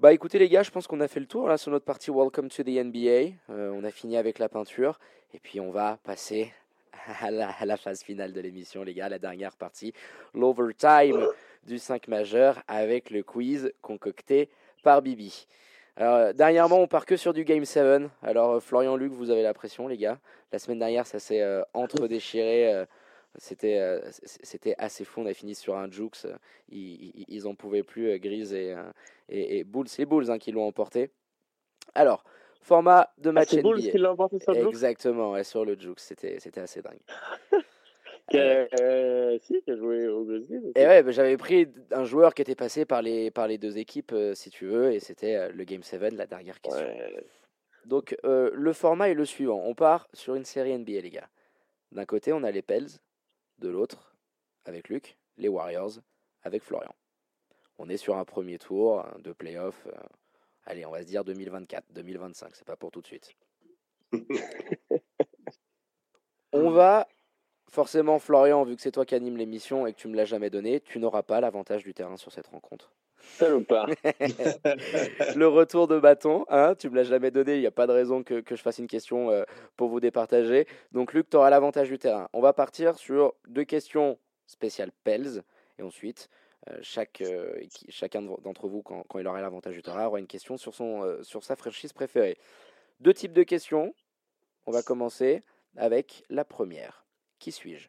Bah écoutez les gars, je pense qu'on a fait le tour là sur notre partie Welcome to the NBA. Euh, on a fini avec la peinture et puis on va passer à la, phase finale de l'émission les gars, la dernière partie, l'overtime du 5 majeur avec le quiz concocté par Bibi. Alors, dernièrement, on part que sur du Game 7. Alors, euh, Florian Luc, vous avez la pression, les gars. La semaine dernière, ça s'est euh, entre-déchiré. c'était, c'était assez fou. On a fini sur un Jukes. Ils, ils, ils en pouvaient plus, Grise et, et, et Bulls. C'est les Bulls hein, qui l'ont emporté. Alors, format de Ah, match c'est Bulls NBA. qui l'a emporté sur le Exactement, ouais, sur le Jukes. C'était, c'était assez dingue. Qui a, euh, si, qui a joué au. Et ouais, bah, j'avais pris un joueur qui était passé par les, par les deux équipes, euh, si tu veux, et c'était euh, le Game 7, la dernière question. Ouais. Donc, euh, le format est le suivant. On part sur une série NBA, les gars. D'un côté, on a les Pels. De l'autre, avec Luc, les Warriors, avec Florian. On est sur un premier tour hein, de playoff. euh, allez, on va se dire 2024, 2025. C'est pas pour tout de suite. On va. Forcément, Florian, vu que c'est toi qui anime l'émission et que tu me l'as jamais donné, tu n'auras pas l'avantage du terrain sur cette rencontre. Salopard. le retour de bâton, hein, tu me l'as jamais donné, il n'y a pas de raison que, que je fasse une question euh, pour vous départager. Donc Luc, tu auras l'avantage du terrain. On va partir sur deux questions spéciales Pels, et ensuite, chaque, euh, chacun de- d'entre vous, quand, quand il aura l'avantage du terrain, aura une question sur, son, euh, sur sa franchise préférée. Deux types de questions. On va commencer avec la première. Qui suis-je?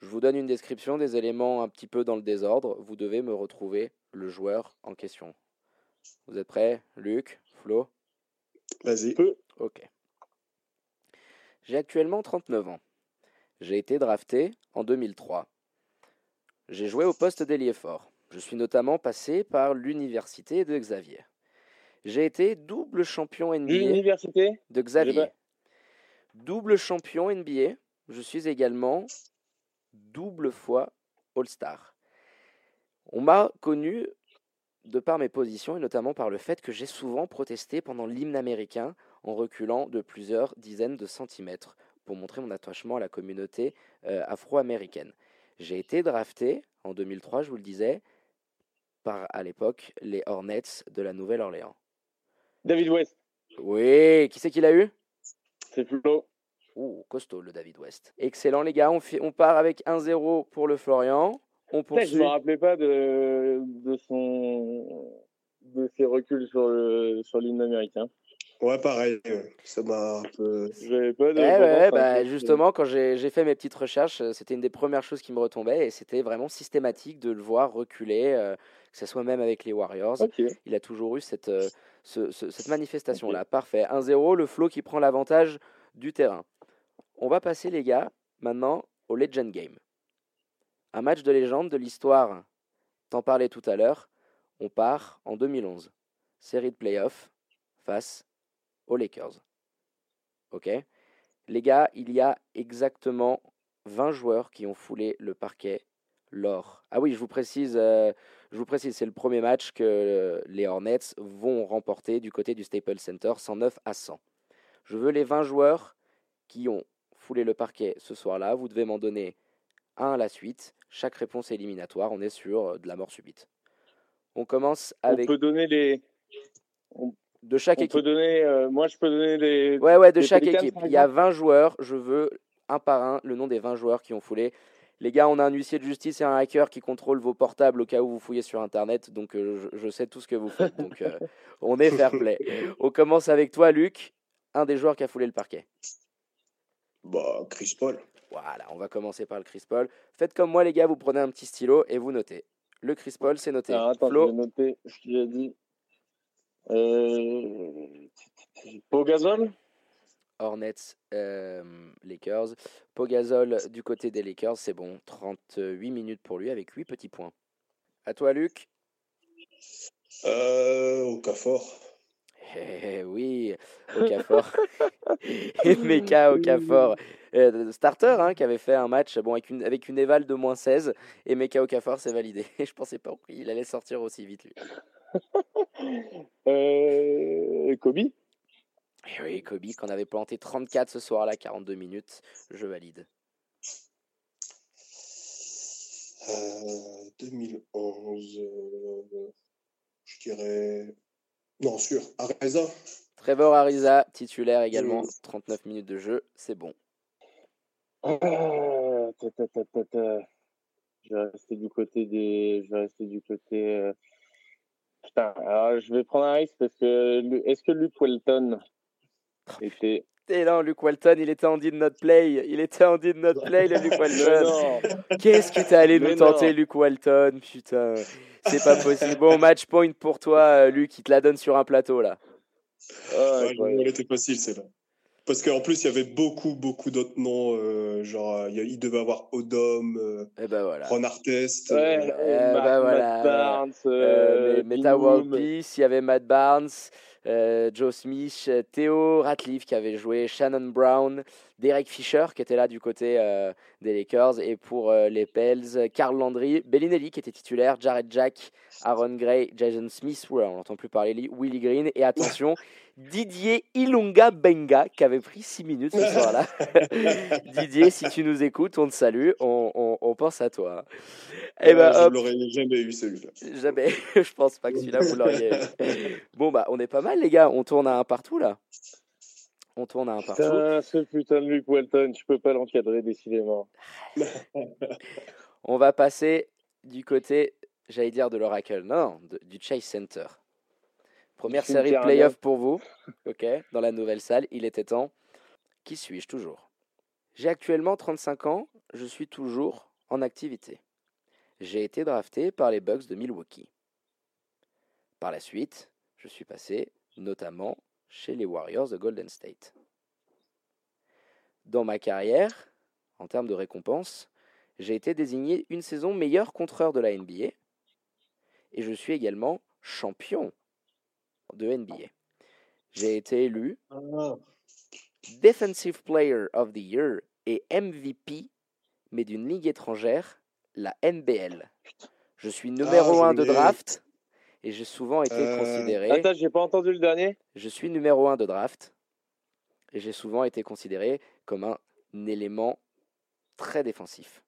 Je vous donne une description des éléments un petit peu dans le désordre. Vous devez me retrouver le joueur en question. Vous êtes prêts? Luc? Flo? Vas-y. Ok. J'ai actuellement 39 ans. J'ai été drafté en 2003. J'ai joué au poste d'ailier fort. Je suis notamment passé par l'université de Xavier. J'ai été double champion NBA de Xavier. Double champion NBA. Je suis également double fois All-Star. On m'a connu de par mes positions et notamment par le fait que j'ai souvent protesté pendant l'hymne américain en reculant de plusieurs dizaines de centimètres pour montrer mon attachement à la communauté euh, afro-américaine. J'ai été drafté en 2003, je vous le disais, par à l'époque les Hornets de la Nouvelle-Orléans. David West. Oui, qui c'est qui l'a eu? C'est Flo. Ouh, costaud le David West. Excellent les gars, on, on part avec 1-0 pour le Florian. On Putain, je poursuit. me rappelais pas de, de son de ses reculs sur le sur l'hymne américain. Ouais, pareil. Ça m'a un peu. J'avais pas de. Ouais, ouais, bah, justement, quand j'ai fait mes petites recherches, euh, c'était une des premières choses qui me retombait et c'était vraiment systématique de le voir reculer, euh, que ce soit même avec les Warriors. Il a toujours eu cette, euh, ce- ce- cette manifestation-là. Parfait. 1-0, le flow qui prend l'avantage du terrain. On va passer, les gars, maintenant au Legend Game. Un match de légende de l'histoire. T'en parlais tout à l'heure. On part en 2011. Série de playoffs face aux Lakers. Ok Les gars, il y a exactement 20 joueurs qui ont foulé le parquet lors. Ah oui, je vous précise, euh, je vous précise, c'est le premier match que euh, les Hornets vont remporter du côté du Staples Center, 109 à 100. Je veux les 20 joueurs qui ont foulé le parquet ce soir-là. Vous devez m'en donner un à la suite. Chaque réponse est éliminatoire. On est sur euh, de la mort subite. On commence On avec peut donner les. De chaque On équipe. peut donner. euh, moi, je peux donner les. Ouais, ouais, de chaque équipe. Il y a exemple 20 joueurs. Je veux un par un le nom des 20 joueurs qui ont foulé. Les gars, on a un huissier de justice et un hacker qui contrôle vos portables au cas où vous fouillez sur Internet. Donc, euh, je, je sais tout ce que vous faites. Donc, euh, on est fair play. On commence avec toi, Luc, un des joueurs qui a foulé le parquet. Bah, Chris Paul. Voilà, on va commencer par le Chris Paul. Faites comme moi, les gars, vous prenez un petit stylo et vous notez. Le Chris Paul, c'est noté. Alors, attends, je Flo, vais noter ce qu'il a dit. Euh... Pogazol Hornets, euh, Lakers. Pogazol du côté des Lakers, c'est bon. 38 minutes pour lui avec 8 petits points. À toi, Luc. Euh, Okafor. Eh oui, Okafor. Emeka Okafor. Euh, starter hein, qui avait fait un match bon, avec, une, avec une éval de moins 16. Et Meka Okafor, c'est validé. Je pensais pas qu'il allait sortir aussi vite, lui. euh... Kobe Et oui, Kobe, qu'on avait planté 34 ce soir-là, 42 minutes. Je valide. Euh, 2011. euh, je dirais Non, sûr. Areza. Trevor Ariza, titulaire également, Mm. 39 minutes de jeu, c'est bon. Ta, ta, ta, ta, ta. Je vais rester du côté des. Je vais rester du côté. Putain, alors je vais prendre un risque parce que. Est-ce que Luke Welton était. Et non, Luke Walton, il était en did not play. Il était en did not play, le Luke Walton. Qu'est-ce que t'es allé nous tenter. Luke Walton? Putain, c'est pas possible. Bon, match point pour toi, euh, Luc. Il te la donne sur un plateau, là. Ah, Ouais, ouais. Elle était facile, celle-là. Parce qu'en plus, il y avait beaucoup, beaucoup d'autres noms. euh, genre, il y a- il devait avoir Odom, euh, Et ben voilà. Ron Artest. Ouais, euh, Matt, bah Matt. Barnes, Euh, Meta World. Peace, il y avait Matt Barnes, euh, Joe Smith, Theo Ratliff qui avait joué, Shannon Brown, Derek Fisher qui était là du côté euh, des Lakers, et pour euh, les Pels, Carl Landry, Bellinelli qui était titulaire, Jared Jack, Aaron Gray, Jason Smith, ouais, on n'entend plus parler, Willie Green, et attention, Didier Ilunga Benga qui avait pris 6 minutes ce soir-là. Didier, si tu nous écoutes, on te salue, on, on- on pense à toi. Et euh, ben, je hop, l'aurais jamais eu, celui-là. Jamais. je pense pas que celui-là, vous l'auriez. Bon, bah, on est pas mal, les gars. On tourne à un partout, là. On tourne à un partout. Putain, ce putain de Luke Welton, je peux pas l'encadrer décidément. On va passer du côté, j'allais dire de l'Oracle. Non, de- du Chase Center. Première série playoffs pour vous. OK, dans la nouvelle salle. Il était temps. Qui suis-je toujours? J'ai actuellement 35 ans. Je suis toujours en activité. J'ai été drafté par les Bucks de Milwaukee. Par la suite, je suis passé notamment chez les Warriors de Golden State. Dans ma carrière, en termes de récompenses, j'ai été désigné une saison meilleur contreur de la NBA et je suis également champion de NBA. J'ai été élu Ah, Defensive Player of the Year et MVP, mais d'une ligue étrangère, la NBL. Je suis numéro je 1 de l'ai. draft et j'ai souvent été Euh, considéré. Attends, j'ai pas entendu le dernier Je suis numéro 1 de draft et j'ai souvent été considéré comme un élément très défensif.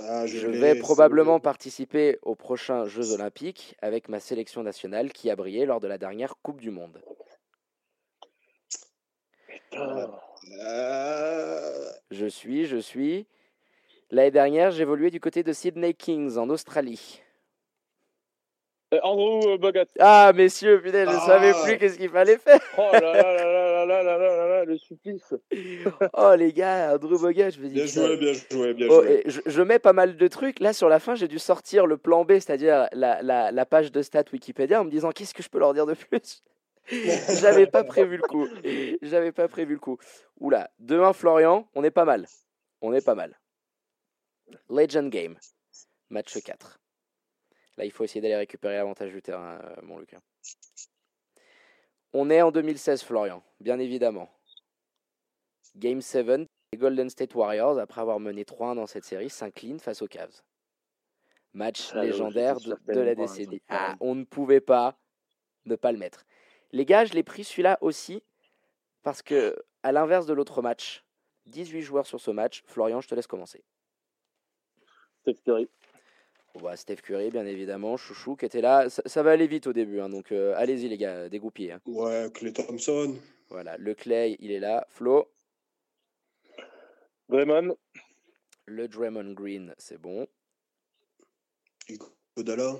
ah, Je vais probablement participer aux prochains Jeux Olympiques avec ma sélection nationale qui a brillé lors de la dernière Coupe du Monde. Putain. Je suis, je suis. L'année dernière, j'évoluais du côté de Sydney Kings en Australie. Euh, Andrew euh, Bogut. Ah, messieurs, putain, je ne Ah. savais plus qu'est-ce qu'il fallait faire. Oh là là là là là là là là le supplice. Oh, les gars, Andrew Bogut, je me dis. Bien joué, bien joué, bien Oh, joué. et je, je mets pas mal de trucs. Là, sur la fin, j'ai dû sortir le plan B, c'est-à-dire la, la, la page de stats Wikipédia, en me disant qu'est-ce que je peux leur dire de plus? J'avais pas prévu le coup. J'avais pas prévu le coup. Oula, 2-1 Florian, on est pas mal. On est pas mal. Legend Game, match 4. Là, il faut essayer d'aller récupérer l'avantage du terrain, euh, mon Lucas. On est en 2016, Florian, bien évidemment. Game 7, les Golden State Warriors, après avoir mené 3-1 dans cette série, s'inclinent face aux Cavs. Match Ah, légendaire de, la décennie. Ah, on ne pouvait pas ne pas le mettre. Les gars, je l'ai pris celui-là aussi parce que, à l'inverse de l'autre match, 18 joueurs sur ce match. Florian, je te laisse commencer. Steph Curry. Bah, Steph Curry, bien évidemment, Chouchou qui était là. Ça, ça va aller vite au début, hein, donc euh, allez-y les gars, dégoupillez. hein. Ouais, Clay Thompson. Voilà, le Clay, il est là. Flo, Draymond. le Draymond Green, c'est bon. Godala.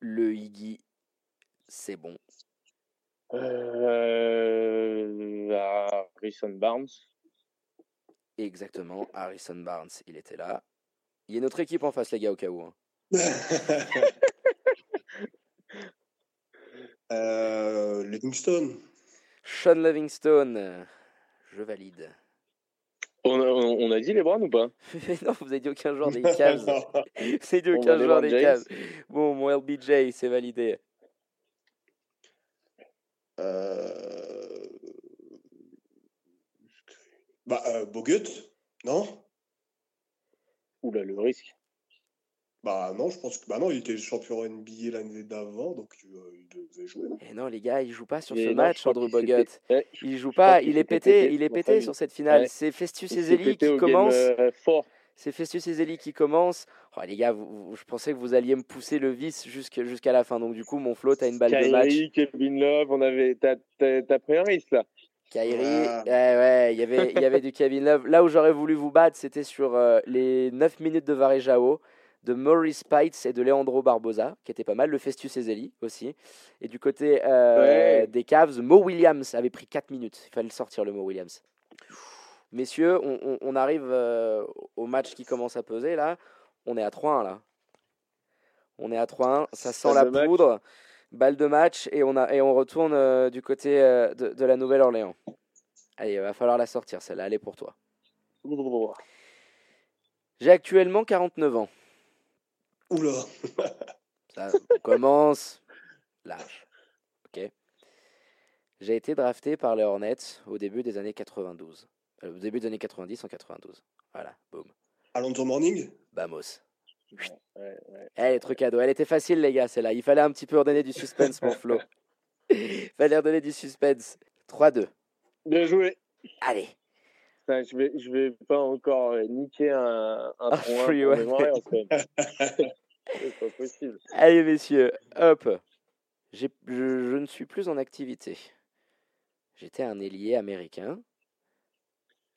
Le Iggy, c'est bon. Euh, Harrison Barnes. Exactement, Harrison Barnes, il était là. Il y a notre équipe en face, les gars, au cas où. hein. euh, Livingston. Sean Livingstone, je valide. On a, on on a dit les Browns ou pas? Non, vous avez dit aucun joueur des Cavs. Vous avez dit aucun LeBron des. Cavs. Bon, mon LBJ, c'est validé. Euh... Bah, euh, Bogut, non? Oula, le risque. Bah non, je pense que bah non, il était champion NBA l'année d'avant, donc euh, il devait jouer. non? Et non, les gars, il joue pas sur Et ce non, match, Andrew Bogut. Ouais, je Il joue pas, il est pété, pété, il est pété sur cette finale. Ouais. C'est Festus Ezeli qui commence. Euh. C'est Festus Ezeli qui commence. Oh, les gars, je pensais que vous alliez me pousser le vice jusqu'à la fin. Donc, du coup, mon float a une balle de match. Kevin Love, on avait. T'as pris un risque là Kyrie, ah. ouais, il y avait, il y avait du Kevin Love. Là où j'aurais voulu vous battre, c'était sur euh, les 9 minutes de Varejao, de Maurice Pites et de Leandro Barbosa, qui était pas mal. Le Festus Ezeli aussi. Et du côté euh, des Cavs, Mo Williams avait pris 4 minutes. Il fallait sortir le Mo Williams. Messieurs, on, arrive euh, au match qui commence à peser là. On est à 3-1 là. On est à 3-1. Ça sent la poudre. Balle de match et on, a, et on retourne euh, du côté euh, de, la Nouvelle-Orléans. Allez, il va falloir la sortir celle-là. Elle est pour toi. J'ai actuellement 49 ans. Oula Ça commence. Lâche. Ok. J'ai été drafté par les Hornets au début des années 92. Euh, au début des années 90 en 92. Voilà, boum. Alonso Morning? Vamos. Ouais, ouais, Elle est cadeau. Elle était facile, les gars, celle-là. Il fallait un petit peu redonner du suspense, mon Flo. Il fallait redonner du suspense. 3-2. Bien joué. Allez. je vais, je vais pas encore euh, niquer un, un, free C'est pas possible. Allez, messieurs, hop. Je, je ne suis plus en activité. J'étais un ailier américain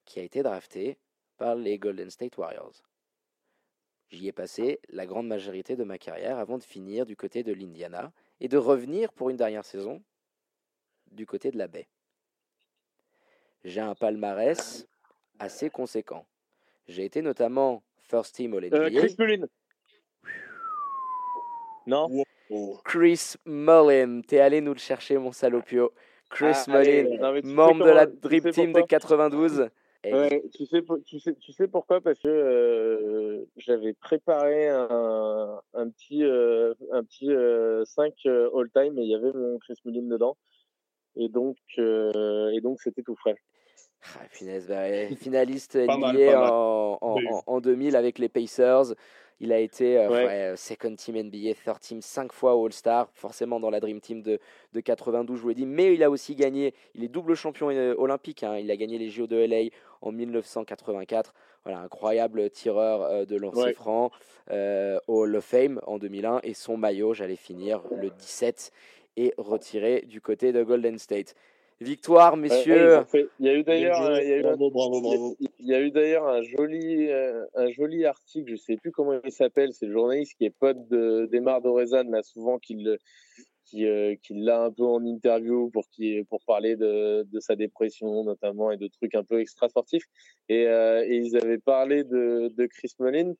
qui a été drafté par les Golden State Warriors. J'y ai passé la grande majorité de ma carrière avant de finir du côté de l'Indiana et de revenir pour une dernière saison du côté de la baie. J'ai un palmarès assez conséquent. J'ai été notamment first team au NBA. Euh, Chris Mullin. Non? Chris Mullin. T'es allé nous le chercher, mon salopio. Chris ah, Mullin, membre de la Dream Team de 92 tu, sais, tu, sais, tu sais pourquoi? Parce que euh, j'avais préparé un, un petit, euh, un petit 5 euh, all-time et il y avait mon Chris Mullin dedans. Et donc, et donc c'était tout frais. Ah, bah, finaliste NBA en, en, en, 2000 avec les Pacers. Il a été euh, second team NBA, third team, cinq fois All-Star, forcément dans la Dream Team de, de 92, je vous l'ai dit. Mais il a aussi gagné, il est double champion euh, olympique. Hein. il a gagné les JO de LA en 1984. Voilà, incroyable tireur euh, de lancer franc au Hall of Fame en 2001. Et son maillot, j'allais finir, le 17, est retiré du côté de Golden State. Victoire, messieurs. il y a eu d'ailleurs, il y a eu d'ailleurs un joli, euh, un joli article. Je sais plus comment il s'appelle. C'est le journaliste qui est pote de d'Emar Dorezan là, souvent qu'il qui, euh, qui l'a un peu en interview pour qui pour parler de, de sa dépression notamment et de trucs un peu extra sportifs. Et, euh, et ils avaient parlé de, de Chris Mullin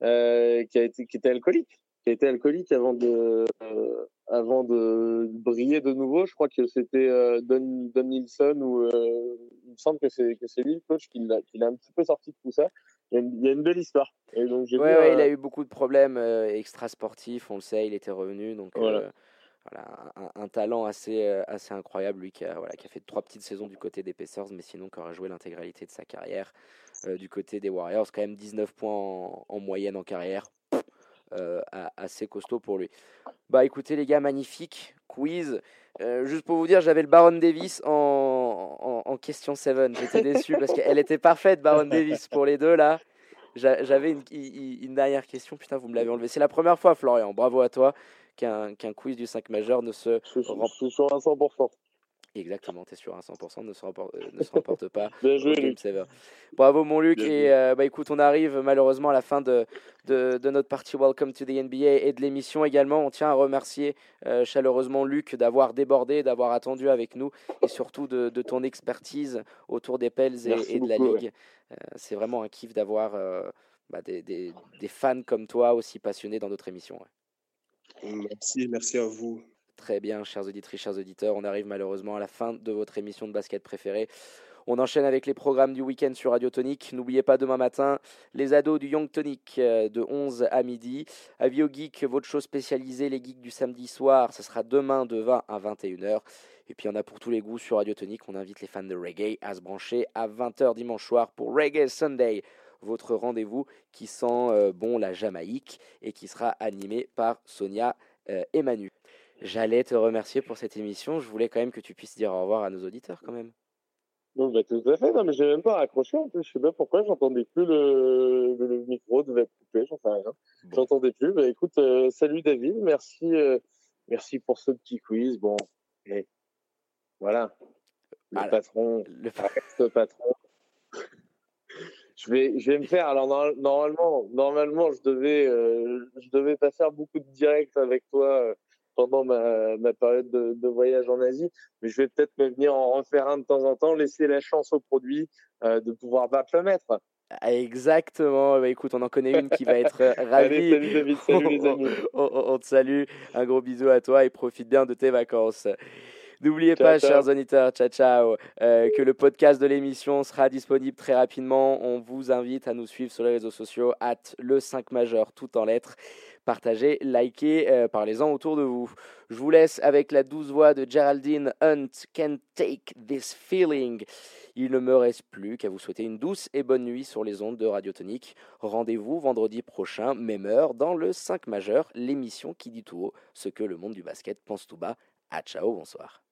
qui a été qui était alcoolique qui était alcoolique avant de, euh, avant de briller de nouveau. Je crois que c'était euh, Don, Don Nilsson ou euh, il me semble que c'est que c'est lui le coach qui l'a qui l'a un petit peu sorti de tout ça. Il y a une, il y a une belle histoire. Et donc ouais, ouais, il a eu beaucoup de problèmes extra sportifs. On le sait, il était revenu donc. Voilà. Voilà un, talent assez, assez incroyable, lui qui a, voilà, qui a fait trois petites saisons du côté des Pacers, mais sinon qui aurait joué l'intégralité de sa carrière du côté des Warriors. Quand même 19 points en, en moyenne en carrière, euh, assez costaud pour lui. Bah écoutez les gars, magnifique quiz. Euh, juste pour vous dire, j'avais le Baron Davis en, en, question 7. J'étais déçu parce qu'elle était parfaite, Baron Davis, pour les deux là. J'avais une, une, dernière question, putain, vous me l'avez enlevé. C'est la première fois, Florian, bravo à toi, qu'un quiz du 5 majeur ne se. Je suis sur 100%. Exactement, tu es sûr à 100%, ne se remporte, euh, ne se remporte pas. Bien joué, Bravo mon Luc. et euh, bah, écoute, on arrive malheureusement à la fin de, de, de, notre partie Welcome to the NBA et de l'émission également. On tient à remercier euh, chaleureusement Luc d'avoir débordé, d'avoir attendu avec nous et surtout de, de ton expertise autour des Pels et, de la Ligue. C'est vraiment un kiff d'avoir bah, des, des, des, fans comme toi aussi passionnés dans notre émission. Merci, merci à vous. Très bien, chers auditrices, chers auditeurs, on arrive malheureusement à la fin de votre émission de basket préférée. On enchaîne avec les programmes du week-end sur Radio Tonic. N'oubliez pas demain matin les ados du Young Tonic euh, de 11 à midi. Avio Geek, votre show spécialisé, les geeks du samedi soir, ce sera demain de 20 à 21h. Et puis on a pour tous les goûts sur Radio Tonic, on invite les fans de reggae à se brancher à 20h dimanche soir pour Reggae Sunday, votre rendez-vous qui sent euh, bon la Jamaïque et qui sera animé par Sonia euh, et Manu. J'allais te remercier pour cette émission. Je voulais quand même que tu puisses dire au revoir à nos auditeurs quand même. Donc, bah, tout à fait. Non, mais j'ai même pas raccroché en plus. Je sais pas pourquoi. J'entendais plus le, le, micro devait être coupé. J'en sais rien. J'entendais plus. Bah, écoute, euh, salut David. Merci, euh, merci pour ce petit quiz. Bon, et voilà. Le patron, le reste patron. Je vais, je vais me faire. Alors normalement, normalement, je devais, euh, je devais pas faire beaucoup de directs avec toi pendant ma, ma période de, de, voyage en Asie, mais je vais peut-être me venir en refaire un de temps en temps, laisser la chance au produit euh, de pouvoir battre le maître. Exactement. Bah, écoute, on en connaît une qui va être euh, ravie. salut David, salut les amis. on, te salue. Un gros bisou à toi et profite bien de tes vacances. N'oubliez pas, chers auditeurs, ciao ciao, euh, que le podcast de l'émission sera disponible très rapidement. On vous invite à nous suivre sur les réseaux sociaux, at le 5 majeur, tout en lettres partagez, likez, euh, parlez-en autour de vous. Je vous laisse avec la douce voix de Geraldine Hunt, Can't Take This Feeling. Il ne me reste plus qu'à vous souhaiter une douce et bonne nuit sur les ondes de Radiotonique. Rendez-vous vendredi prochain, même heure, dans le 5 majeur, l'émission qui dit tout haut ce que le monde du basket pense tout bas. À ciao, bonsoir.